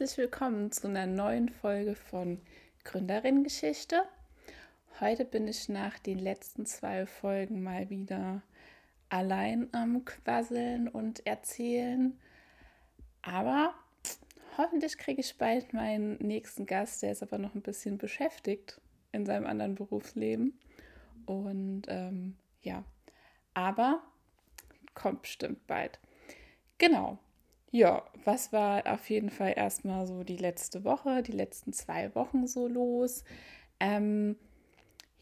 herzlich willkommen zu einer neuen Folge von Gründerin-Geschichte. Heute bin ich nach den letzten zwei Folgen mal wieder allein am Quasseln und Erzählen. Aber hoffentlich kriege ich bald meinen nächsten Gast, der ist aber noch ein bisschen beschäftigt in seinem anderen Berufsleben. Und ähm, ja, aber kommt bestimmt bald. Genau. Ja, was war auf jeden Fall erstmal so die letzte Woche, die letzten zwei Wochen so los? Ähm,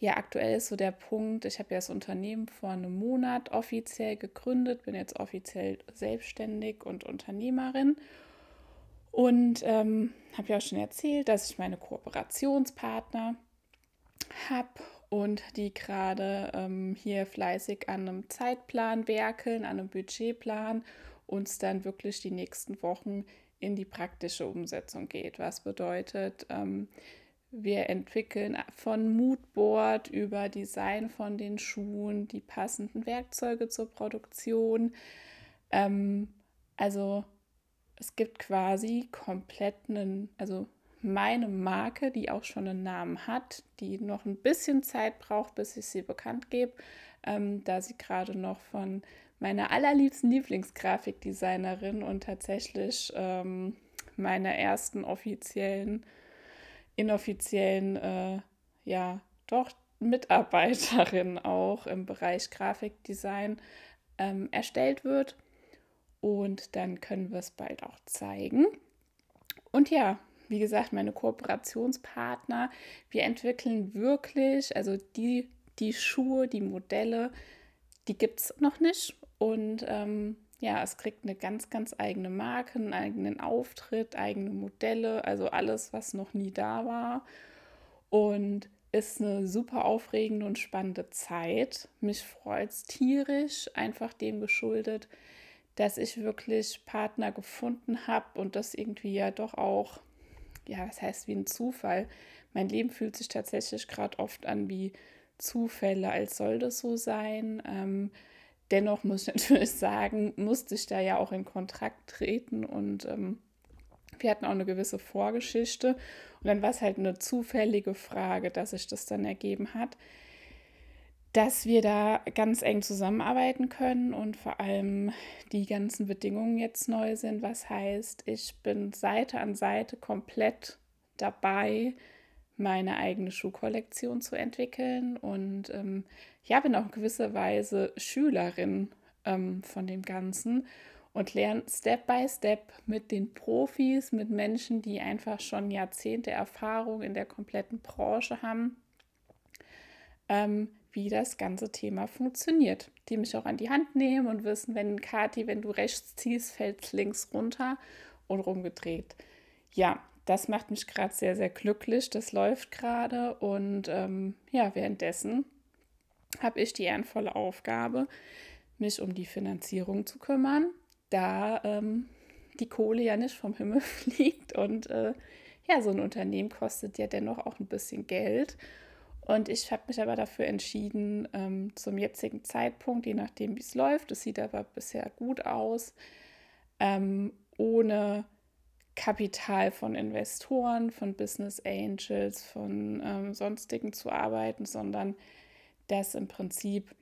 ja, aktuell ist so der Punkt, ich habe ja das Unternehmen vor einem Monat offiziell gegründet, bin jetzt offiziell selbstständig und Unternehmerin und ähm, habe ja auch schon erzählt, dass ich meine Kooperationspartner habe und die gerade ähm, hier fleißig an einem Zeitplan werkeln, an einem Budgetplan uns dann wirklich die nächsten Wochen in die praktische Umsetzung geht. Was bedeutet, ähm, wir entwickeln von Moodboard über Design von den Schuhen, die passenden Werkzeuge zur Produktion. Ähm, also es gibt quasi komplett einen, also meine Marke, die auch schon einen Namen hat, die noch ein bisschen Zeit braucht, bis ich sie bekannt gebe, ähm, da sie gerade noch von meiner allerliebsten Lieblingsgrafikdesignerin und tatsächlich ähm, meiner ersten offiziellen, inoffiziellen, äh, ja, doch Mitarbeiterin auch im Bereich Grafikdesign ähm, erstellt wird. Und dann können wir es bald auch zeigen. Und ja, wie gesagt, meine Kooperationspartner, wir entwickeln wirklich, also die, die Schuhe, die Modelle, die gibt es noch nicht. Und ähm, ja, es kriegt eine ganz, ganz eigene Marke, einen eigenen Auftritt, eigene Modelle, also alles, was noch nie da war. Und ist eine super aufregende und spannende Zeit. Mich freut es tierisch, einfach dem geschuldet, dass ich wirklich Partner gefunden habe und das irgendwie ja doch auch, ja, was heißt wie ein Zufall. Mein Leben fühlt sich tatsächlich gerade oft an wie Zufälle, als soll das so sein. Ähm, Dennoch muss ich natürlich sagen, musste ich da ja auch in Kontakt treten und ähm, wir hatten auch eine gewisse Vorgeschichte. Und dann war es halt eine zufällige Frage, dass sich das dann ergeben hat, dass wir da ganz eng zusammenarbeiten können und vor allem die ganzen Bedingungen jetzt neu sind. Was heißt, ich bin Seite an Seite komplett dabei, meine eigene Schuhkollektion zu entwickeln und ähm, ja, bin auch in gewisser Weise Schülerin ähm, von dem Ganzen und lerne Step by Step mit den Profis, mit Menschen, die einfach schon Jahrzehnte Erfahrung in der kompletten Branche haben, ähm, wie das ganze Thema funktioniert. Die mich auch an die Hand nehmen und wissen, wenn Kati, wenn du rechts ziehst, fällt links runter und rumgedreht. Ja, das macht mich gerade sehr, sehr glücklich. Das läuft gerade und ähm, ja, währenddessen habe ich die ehrenvolle Aufgabe, mich um die Finanzierung zu kümmern, da ähm, die Kohle ja nicht vom Himmel fliegt und äh, ja, so ein Unternehmen kostet ja dennoch auch ein bisschen Geld. Und ich habe mich aber dafür entschieden, ähm, zum jetzigen Zeitpunkt, je nachdem wie es läuft, es sieht aber bisher gut aus, ähm, ohne Kapital von Investoren, von Business Angels, von ähm, sonstigen zu arbeiten, sondern dass im Prinzip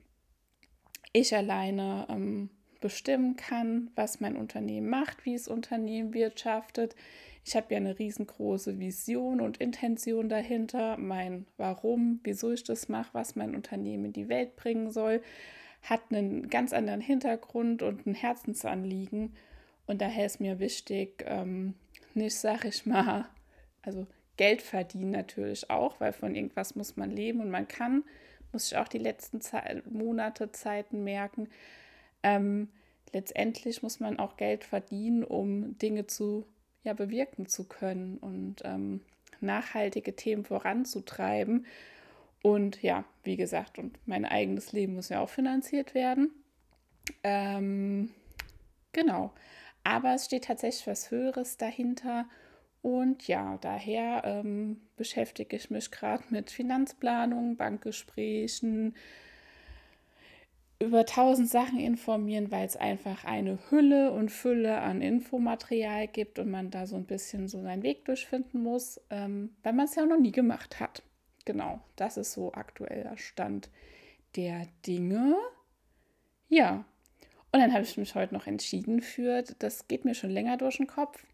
ich alleine ähm, bestimmen kann, was mein Unternehmen macht, wie es Unternehmen wirtschaftet. Ich habe ja eine riesengroße Vision und Intention dahinter, mein Warum, wieso ich das mache, was mein Unternehmen in die Welt bringen soll, hat einen ganz anderen Hintergrund und ein Herzensanliegen. Und daher ist mir wichtig, ähm, nicht, sag ich mal, also Geld verdienen natürlich auch, weil von irgendwas muss man leben und man kann, muss ich auch die letzten Zeit, Monate, Zeiten merken. Ähm, letztendlich muss man auch Geld verdienen, um Dinge zu ja, bewirken zu können und ähm, nachhaltige Themen voranzutreiben. Und ja, wie gesagt, und mein eigenes Leben muss ja auch finanziert werden. Ähm, genau. Aber es steht tatsächlich was Höheres dahinter. Und ja, daher ähm, beschäftige ich mich gerade mit Finanzplanung, Bankgesprächen, über tausend Sachen informieren, weil es einfach eine Hülle und Fülle an Infomaterial gibt und man da so ein bisschen so seinen Weg durchfinden muss, ähm, weil man es ja noch nie gemacht hat. Genau, das ist so aktueller Stand der Dinge. Ja, und dann habe ich mich heute noch entschieden für, das geht mir schon länger durch den Kopf.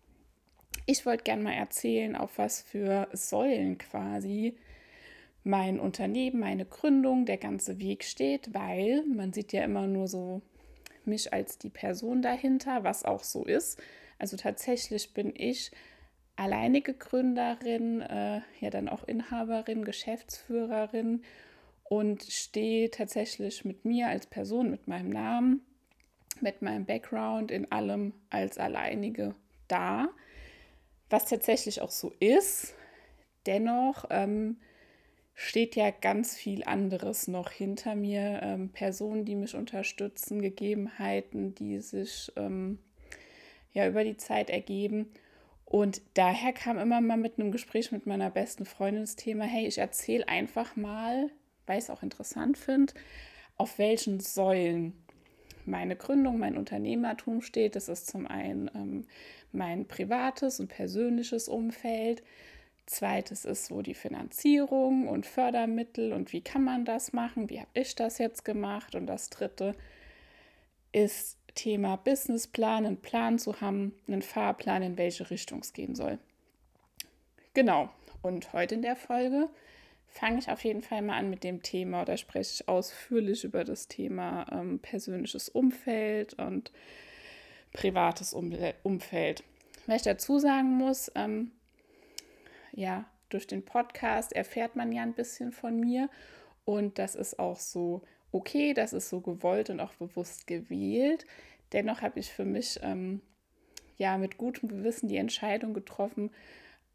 Ich wollte gerne mal erzählen, auf was für Säulen quasi mein Unternehmen, meine Gründung, der ganze Weg steht, weil man sieht ja immer nur so mich als die Person dahinter, was auch so ist. Also tatsächlich bin ich alleinige Gründerin, äh, ja dann auch Inhaberin, Geschäftsführerin und stehe tatsächlich mit mir als Person, mit meinem Namen, mit meinem Background in allem als alleinige da, was tatsächlich auch so ist. Dennoch ähm, steht ja ganz viel anderes noch hinter mir. Ähm, Personen, die mich unterstützen, Gegebenheiten, die sich ähm, ja über die Zeit ergeben. Und daher kam immer mal mit einem Gespräch mit meiner besten Freundin das Thema, hey, ich erzähle einfach mal, weil ich es auch interessant finde, auf welchen Säulen meine Gründung, mein Unternehmertum steht. Das ist zum einen ähm, mein privates und persönliches Umfeld. Zweites ist so die Finanzierung und Fördermittel und wie kann man das machen, wie habe ich das jetzt gemacht. Und das dritte ist Thema Businessplan, einen Plan zu haben, einen Fahrplan, in welche Richtung es gehen soll. Genau, und heute in der Folge fange ich auf jeden Fall mal an mit dem Thema oder spreche ich ausführlich über das Thema ähm, persönliches Umfeld und privates Umfeld. Was ich dazu sagen muss, ähm, ja, durch den Podcast erfährt man ja ein bisschen von mir und das ist auch so okay, das ist so gewollt und auch bewusst gewählt. Dennoch habe ich für mich ähm, ja mit gutem Gewissen die Entscheidung getroffen,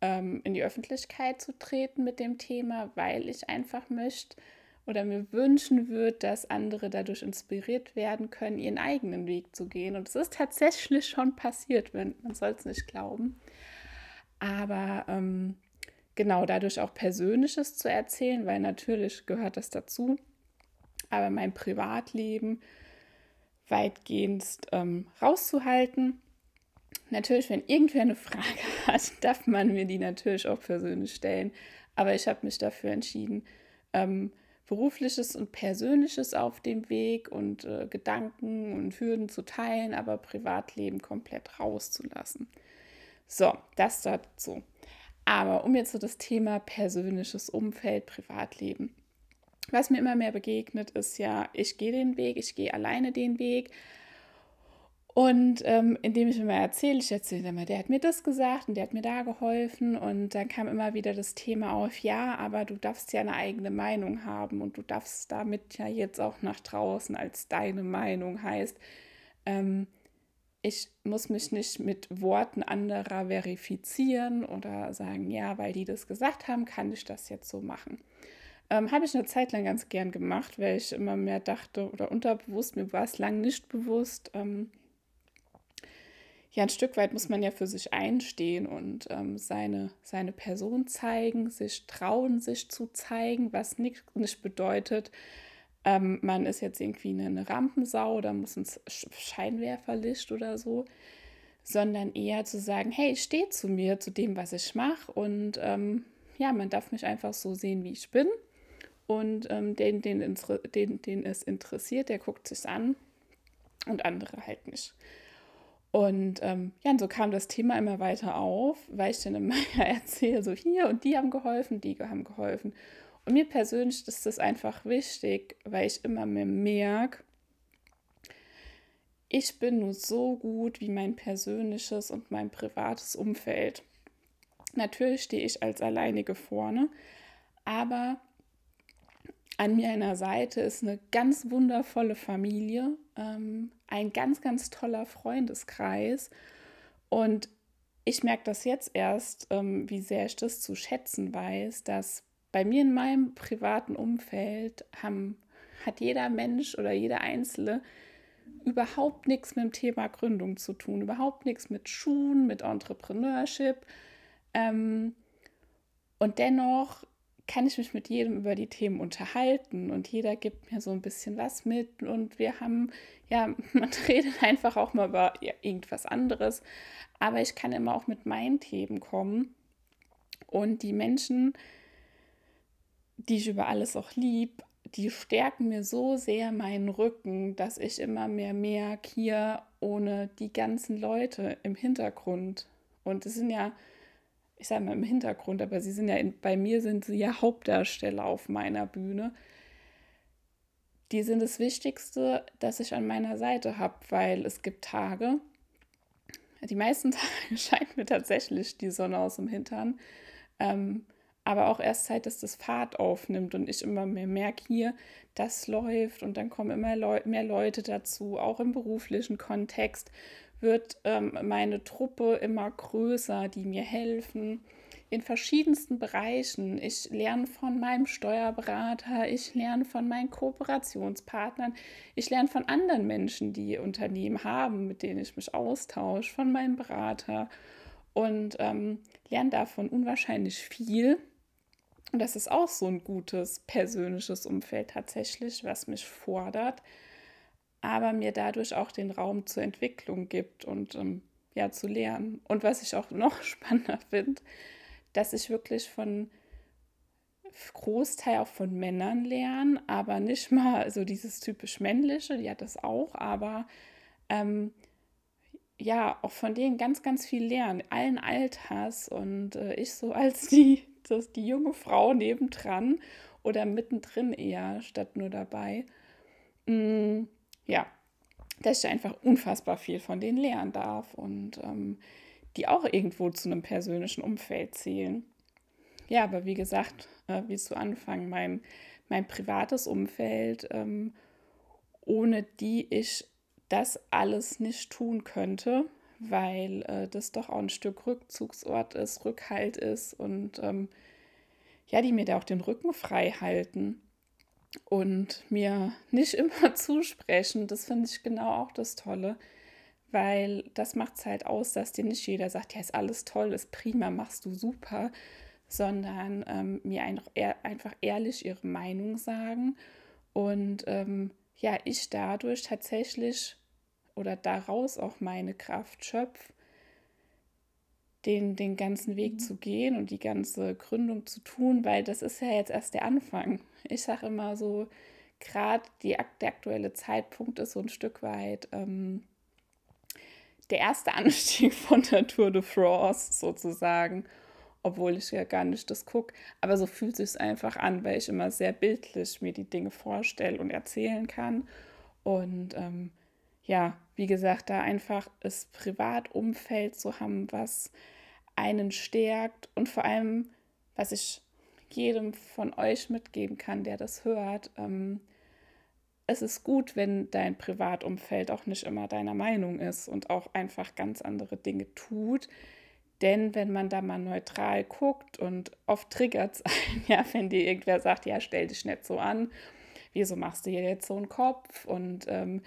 ähm, in die Öffentlichkeit zu treten mit dem Thema, weil ich einfach möchte oder mir wünschen würde, dass andere dadurch inspiriert werden können, ihren eigenen Weg zu gehen. Und es ist tatsächlich schon passiert, wenn man soll es nicht glauben. Aber ähm, genau dadurch auch Persönliches zu erzählen, weil natürlich gehört das dazu. Aber mein Privatleben weitgehend ähm, rauszuhalten. Natürlich, wenn irgendwer eine Frage hat, darf man mir die natürlich auch persönlich stellen. Aber ich habe mich dafür entschieden, ähm, berufliches und persönliches auf dem Weg und äh, Gedanken und Hürden zu teilen, aber Privatleben komplett rauszulassen. So, das dazu. Aber um jetzt so das Thema persönliches Umfeld, Privatleben. Was mir immer mehr begegnet, ist ja, ich gehe den Weg, ich gehe alleine den Weg. Und ähm, indem ich immer erzähle, ich erzähle immer, der hat mir das gesagt und der hat mir da geholfen. Und dann kam immer wieder das Thema auf, ja, aber du darfst ja eine eigene Meinung haben und du darfst damit ja jetzt auch nach draußen als deine Meinung heißt. Ähm, ich muss mich nicht mit Worten anderer verifizieren oder sagen, ja, weil die das gesagt haben, kann ich das jetzt so machen. Ähm, Habe ich eine Zeit lang ganz gern gemacht, weil ich immer mehr dachte oder unterbewusst, mir war es lang nicht bewusst. Ähm, ja, ein Stück weit muss man ja für sich einstehen und ähm, seine, seine Person zeigen, sich trauen, sich zu zeigen, was nicht, nicht bedeutet, ähm, man ist jetzt irgendwie eine Rampensau oder muss ins Scheinwerferlicht oder so, sondern eher zu sagen, hey, ich stehe zu mir, zu dem, was ich mache und ähm, ja, man darf mich einfach so sehen, wie ich bin und ähm, den, den, den, den es interessiert, der guckt sich an und andere halt nicht. Und ähm, ja, und so kam das Thema immer weiter auf, weil ich dann immer erzähle, so hier und die haben geholfen, die haben geholfen. Und mir persönlich ist das einfach wichtig, weil ich immer mehr merke, ich bin nur so gut wie mein persönliches und mein privates Umfeld. Natürlich stehe ich als Alleinige vorne, aber an meiner Seite ist eine ganz wundervolle Familie, ähm, ein ganz, ganz toller Freundeskreis. Und ich merke das jetzt erst, ähm, wie sehr ich das zu schätzen weiß, dass bei mir in meinem privaten Umfeld haben, hat jeder Mensch oder jeder Einzelne überhaupt nichts mit dem Thema Gründung zu tun, überhaupt nichts mit Schuhen, mit Entrepreneurship. Ähm, und dennoch kann ich mich mit jedem über die Themen unterhalten und jeder gibt mir so ein bisschen was mit und wir haben, ja, man redet einfach auch mal über ja, irgendwas anderes, aber ich kann immer auch mit meinen Themen kommen und die Menschen, die ich über alles auch lieb, die stärken mir so sehr meinen Rücken, dass ich immer mehr merke, hier ohne die ganzen Leute im Hintergrund. Und es sind ja, ich sage mal im Hintergrund, aber sie sind ja, in, bei mir sind sie ja Hauptdarsteller auf meiner Bühne. Die sind das Wichtigste, das ich an meiner Seite habe, weil es gibt Tage, die meisten Tage scheint mir tatsächlich die Sonne aus dem Hintern. Ähm, aber auch erst Zeit, dass das Fahrt aufnimmt und ich immer mehr merke, hier, das läuft und dann kommen immer Leu mehr Leute dazu. Auch im beruflichen Kontext wird ähm, meine Truppe immer größer, die mir helfen in verschiedensten Bereichen. Ich lerne von meinem Steuerberater, ich lerne von meinen Kooperationspartnern, ich lerne von anderen Menschen, die Unternehmen haben, mit denen ich mich austausche, von meinem Berater und ähm, lerne davon unwahrscheinlich viel. Und das ist auch so ein gutes persönliches Umfeld tatsächlich, was mich fordert, aber mir dadurch auch den Raum zur Entwicklung gibt und ähm, ja zu lernen. Und was ich auch noch spannender finde, dass ich wirklich von Großteil auch von Männern lerne, aber nicht mal so dieses typisch männliche, die hat das auch, aber ähm, ja, auch von denen ganz, ganz viel lernen, allen Alters und äh, ich so als die, das, die junge Frau nebendran oder mittendrin eher, statt nur dabei. Mm, ja, dass ich einfach unfassbar viel von denen lernen darf und ähm, die auch irgendwo zu einem persönlichen Umfeld zählen. Ja, aber wie gesagt, äh, wie zu Anfang, mein, mein privates Umfeld, ähm, ohne die ich das alles nicht tun könnte, weil äh, das doch auch ein Stück Rückzugsort ist, Rückhalt ist und ähm, ja, die mir da auch den Rücken frei halten und mir nicht immer zusprechen. Das finde ich genau auch das Tolle, weil das macht es halt aus, dass dir nicht jeder sagt, ja, ist alles toll, ist prima, machst du super, sondern ähm, mir einfach, einfach ehrlich ihre Meinung sagen und ähm, ja, ich dadurch tatsächlich oder daraus auch meine Kraft schöpfe, den, den ganzen Weg mhm. zu gehen und die ganze Gründung zu tun, weil das ist ja jetzt erst der Anfang. Ich sage immer so, gerade der aktuelle Zeitpunkt ist so ein Stück weit ähm, der erste Anstieg von der Tour de France sozusagen, obwohl ich ja gar nicht das gucke. Aber so fühlt es sich einfach an, weil ich immer sehr bildlich mir die Dinge vorstelle und erzählen kann. Und ähm, ja, wie gesagt, da einfach das Privatumfeld zu haben, was einen stärkt und vor allem, was ich jedem von euch mitgeben kann, der das hört, ähm, es ist gut, wenn dein Privatumfeld auch nicht immer deiner Meinung ist und auch einfach ganz andere Dinge tut. Denn wenn man da mal neutral guckt und oft triggert es einen, ja, wenn dir irgendwer sagt, ja, stell dich nicht so an, wieso machst du hier jetzt so einen Kopf und ähm,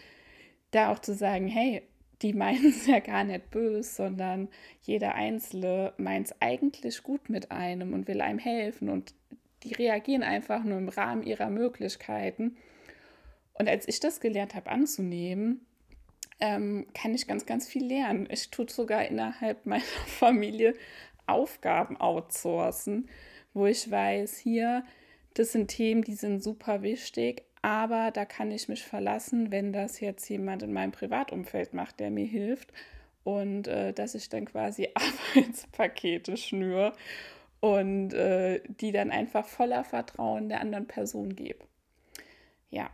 da auch zu sagen, hey, die meinen es ja gar nicht böse, sondern jeder Einzelne meint es eigentlich gut mit einem und will einem helfen und die reagieren einfach nur im Rahmen ihrer Möglichkeiten. Und als ich das gelernt habe anzunehmen, ähm, kann ich ganz, ganz viel lernen. Ich tue sogar innerhalb meiner Familie Aufgaben outsourcen, wo ich weiß, hier, das sind Themen, die sind super wichtig, aber da kann ich mich verlassen, wenn das jetzt jemand in meinem Privatumfeld macht, der mir hilft und äh, dass ich dann quasi Arbeitspakete schnür und äh, die dann einfach voller Vertrauen der anderen Person gebe. Ja,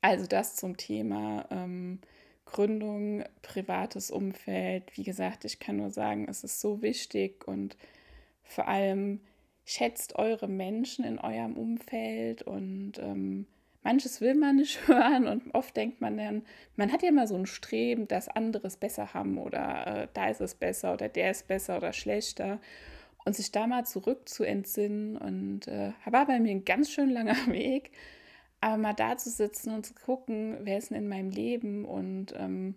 also das zum Thema ähm, Gründung, privates Umfeld. Wie gesagt, ich kann nur sagen, es ist so wichtig und vor allem schätzt eure Menschen in eurem Umfeld und ähm, manches will man nicht hören und oft denkt man dann, man hat ja immer so ein Streben, dass andere es besser haben oder äh, da ist es besser oder der ist besser oder schlechter. Und sich da mal zurück zu entsinnen und äh, war bei mir ein ganz schön langer Weg, aber mal da zu sitzen und zu gucken, wer ist denn in meinem Leben und ähm,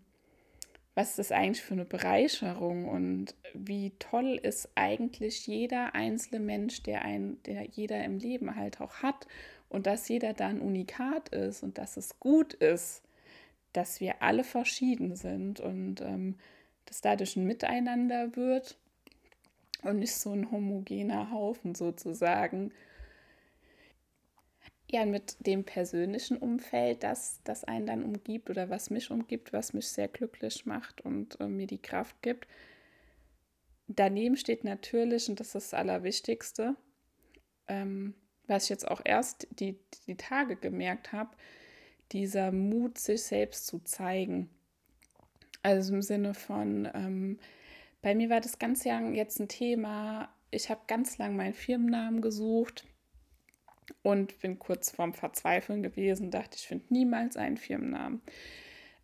was ist das eigentlich für eine Bereicherung und wie toll ist eigentlich jeder einzelne Mensch, der ein, der jeder im Leben halt auch hat und dass jeder da ein Unikat ist und dass es gut ist, dass wir alle verschieden sind und ähm, dass dadurch ein Miteinander wird und nicht so ein homogener Haufen sozusagen. Ja, mit dem persönlichen Umfeld, das, das einen dann umgibt oder was mich umgibt, was mich sehr glücklich macht und äh, mir die Kraft gibt. Daneben steht natürlich, und das ist das Allerwichtigste, ähm, was ich jetzt auch erst die, die Tage gemerkt habe, dieser Mut, sich selbst zu zeigen. Also im Sinne von, ähm, bei mir war das ganz lang jetzt ein Thema. Ich habe ganz lang meinen Firmennamen gesucht und bin kurz vorm Verzweifeln gewesen, dachte, ich finde niemals einen Firmennamen.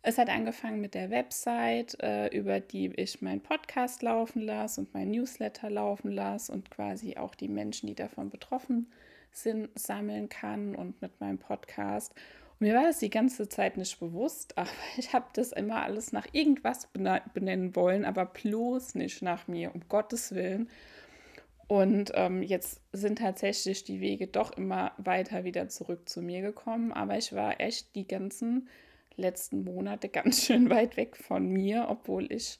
Es hat angefangen mit der Website, äh, über die ich meinen Podcast laufen lasse und mein Newsletter laufen lasse und quasi auch die Menschen, die davon betroffen sind, sammeln kann und mit meinem Podcast. Mir war das die ganze Zeit nicht bewusst, aber ich habe das immer alles nach irgendwas benennen wollen, aber bloß nicht nach mir, um Gottes Willen. Und ähm, jetzt sind tatsächlich die Wege doch immer weiter wieder zurück zu mir gekommen, aber ich war echt die ganzen letzten Monate ganz schön weit weg von mir, obwohl ich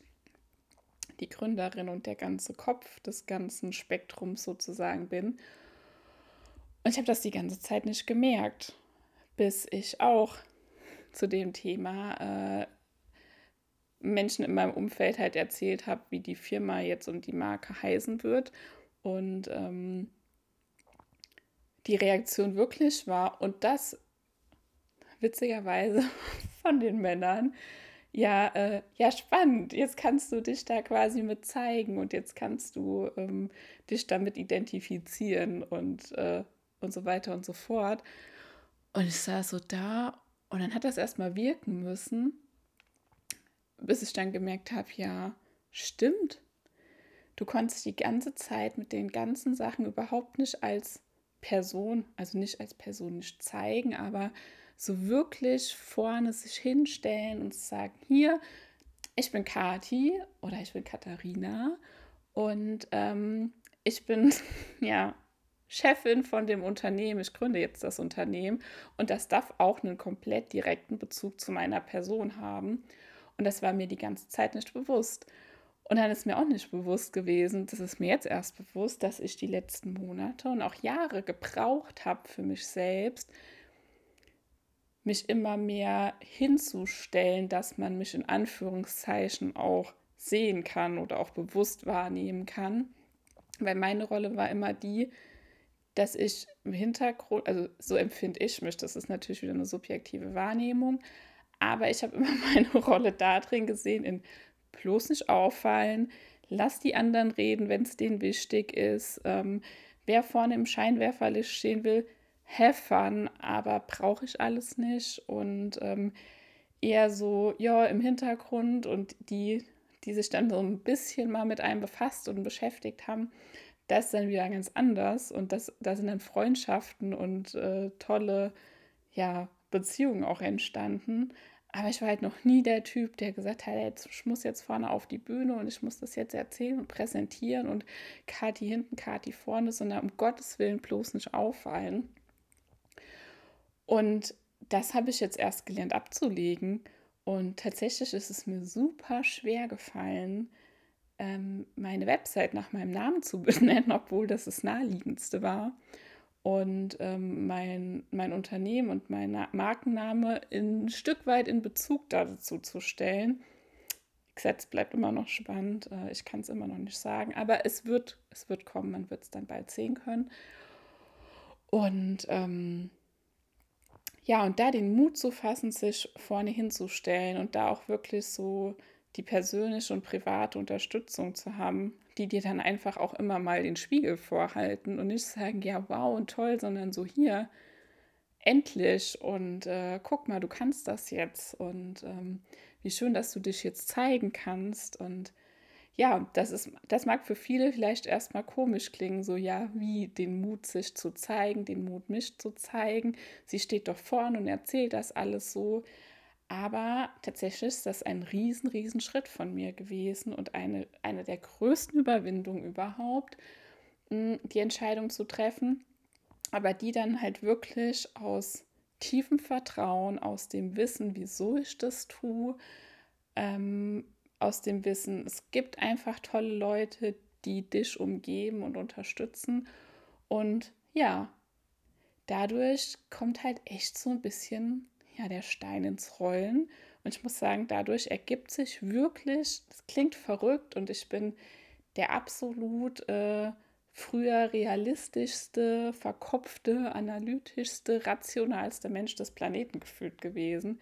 die Gründerin und der ganze Kopf des ganzen Spektrums sozusagen bin. Und ich habe das die ganze Zeit nicht gemerkt bis ich auch zu dem Thema äh, Menschen in meinem Umfeld halt erzählt habe, wie die Firma jetzt und die Marke heißen wird. Und ähm, die Reaktion wirklich war, und das witzigerweise von den Männern, ja, äh, ja, spannend. Jetzt kannst du dich da quasi mit zeigen und jetzt kannst du ähm, dich damit identifizieren und, äh, und so weiter und so fort. Und ich saß so da und dann hat das erstmal wirken müssen, bis ich dann gemerkt habe, ja, stimmt. Du konntest die ganze Zeit mit den ganzen Sachen überhaupt nicht als Person, also nicht als Person nicht zeigen, aber so wirklich vorne sich hinstellen und sagen, hier, ich bin Kati oder ich bin Katharina und ähm, ich bin ja Chefin von dem Unternehmen, ich gründe jetzt das Unternehmen und das darf auch einen komplett direkten Bezug zu meiner Person haben. Und das war mir die ganze Zeit nicht bewusst. Und dann ist mir auch nicht bewusst gewesen, das ist mir jetzt erst bewusst, dass ich die letzten Monate und auch Jahre gebraucht habe für mich selbst, mich immer mehr hinzustellen, dass man mich in Anführungszeichen auch sehen kann oder auch bewusst wahrnehmen kann. Weil meine Rolle war immer die, dass ich im Hintergrund, also so empfinde ich mich, das ist natürlich wieder eine subjektive Wahrnehmung, aber ich habe immer meine Rolle da drin gesehen, in bloß nicht auffallen, lass die anderen reden, wenn es denen wichtig ist. Ähm, wer vorne im Scheinwerferlicht stehen will, fun, aber brauche ich alles nicht und ähm, eher so, ja, im Hintergrund und die, die sich dann so ein bisschen mal mit einem befasst und beschäftigt haben, das ist dann wieder ganz anders und das, da sind dann Freundschaften und äh, tolle ja, Beziehungen auch entstanden. Aber ich war halt noch nie der Typ, der gesagt hat, jetzt, ich muss jetzt vorne auf die Bühne und ich muss das jetzt erzählen und präsentieren und Kati hinten, Kati vorne, sondern um Gottes Willen bloß nicht auffallen. Und das habe ich jetzt erst gelernt abzulegen. Und tatsächlich ist es mir super schwer gefallen, ähm, meine Website nach meinem Namen zu benennen, obwohl das das naheliegendste war. Und ähm, mein, mein Unternehmen und mein Markenname ein Stück weit in Bezug dazu zu stellen. Gesetz bleibt immer noch spannend. Äh, ich kann es immer noch nicht sagen, aber es wird, es wird kommen, man wird es dann bald sehen können. Und ähm, ja, und da den Mut zu fassen, sich vorne hinzustellen und da auch wirklich so die persönliche und private Unterstützung zu haben, die dir dann einfach auch immer mal den Spiegel vorhalten und nicht sagen, ja, wow und toll, sondern so hier, endlich und äh, guck mal, du kannst das jetzt und ähm, wie schön, dass du dich jetzt zeigen kannst und ja, das ist, das mag für viele vielleicht erstmal komisch klingen, so ja, wie den Mut, sich zu zeigen, den Mut, mich zu zeigen. Sie steht doch vorne und erzählt das alles so. Aber tatsächlich ist das ein riesen, riesen Schritt von mir gewesen und eine, eine der größten Überwindungen überhaupt, die Entscheidung zu treffen, aber die dann halt wirklich aus tiefem Vertrauen, aus dem Wissen, wieso ich das tue, ähm, aus dem Wissen, es gibt einfach tolle Leute, die dich umgeben und unterstützen. Und ja, dadurch kommt halt echt so ein bisschen ja, der Stein ins Rollen. Und ich muss sagen, dadurch ergibt sich wirklich, das klingt verrückt und ich bin der absolut äh, früher realistischste, verkopfte, analytischste, rationalste Mensch des Planeten gefühlt gewesen.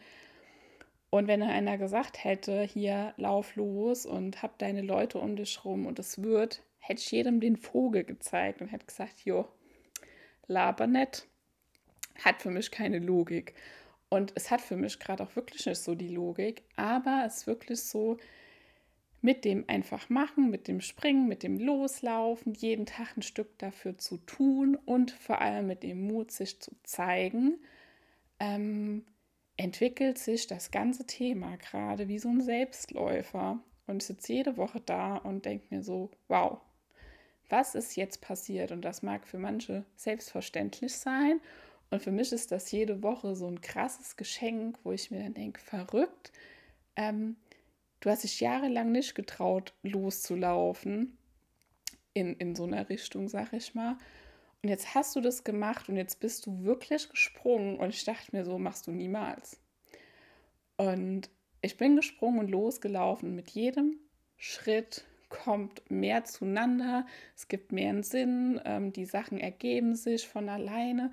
Und wenn einer gesagt hätte, hier lauf los und hab deine Leute um dich rum und es wird, hätte ich jedem den Vogel gezeigt und hätte gesagt, jo, laber nett, hat für mich keine Logik. Und es hat für mich gerade auch wirklich nicht so die Logik, aber es ist wirklich so, mit dem einfach machen, mit dem Springen, mit dem Loslaufen, jeden Tag ein Stück dafür zu tun und vor allem mit dem Mut, sich zu zeigen, ähm, entwickelt sich das ganze Thema gerade wie so ein Selbstläufer. Und ich sitze jede Woche da und denke mir so, wow, was ist jetzt passiert? Und das mag für manche selbstverständlich sein. Und für mich ist das jede Woche so ein krasses Geschenk, wo ich mir dann denke, verrückt. Ähm, du hast dich jahrelang nicht getraut, loszulaufen in, in so einer Richtung, sag ich mal. Und jetzt hast du das gemacht und jetzt bist du wirklich gesprungen. Und ich dachte mir so, machst du niemals. Und ich bin gesprungen und losgelaufen. Mit jedem Schritt kommt mehr zueinander. Es gibt mehr einen Sinn. Ähm, die Sachen ergeben sich von alleine.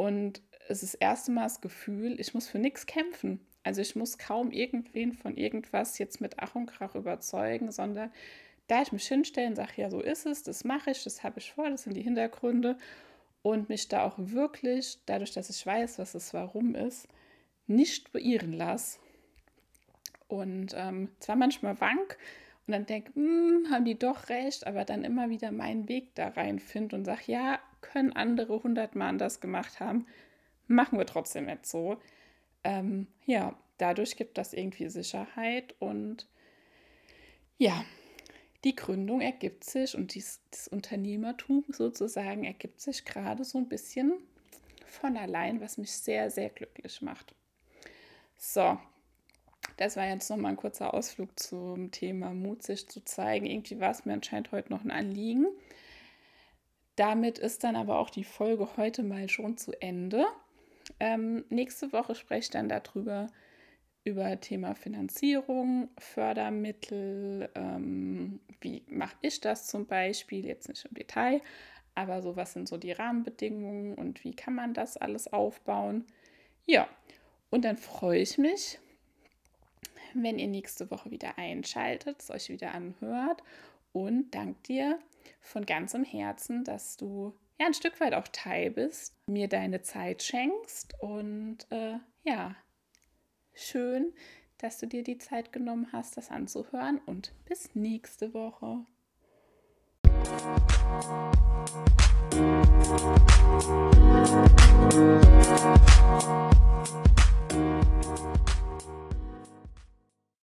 Und es ist das erste Mal das Gefühl, ich muss für nichts kämpfen. Also ich muss kaum irgendwen von irgendwas jetzt mit Ach und Krach überzeugen, sondern da ich mich hinstellen, sage, ja, so ist es, das mache ich, das habe ich vor, das sind die Hintergründe und mich da auch wirklich, dadurch, dass ich weiß, was das Warum ist, nicht beirren lasse. Und ähm, zwar manchmal wank und dann denke, hm, haben die doch recht, aber dann immer wieder meinen Weg da rein finde und sage, ja, können andere hundertmal anders gemacht haben, machen wir trotzdem nicht so ähm, ja, dadurch gibt das irgendwie Sicherheit und ja, die Gründung ergibt sich und dies, das Unternehmertum sozusagen ergibt sich gerade so ein bisschen von allein, was mich sehr, sehr glücklich macht. So, das war jetzt nochmal ein kurzer Ausflug zum Thema Mut, sich zu zeigen. Irgendwie war es mir anscheinend heute noch ein Anliegen. Damit ist dann aber auch die Folge heute mal schon zu Ende. Ähm, nächste Woche spreche ich dann darüber, über Thema Finanzierung, Fördermittel, ähm, wie mache ich das zum Beispiel, jetzt nicht im Detail, aber so was sind so die Rahmenbedingungen und wie kann man das alles aufbauen. Ja, und dann freue ich mich, wenn ihr nächste Woche wieder einschaltet, es euch wieder anhört und dank dir von ganzem Herzen, dass du ja ein Stück weit auch Teil bist, mir deine Zeit schenkst und äh, ja, schön, dass du dir die Zeit genommen hast, das anzuhören und bis nächste Woche.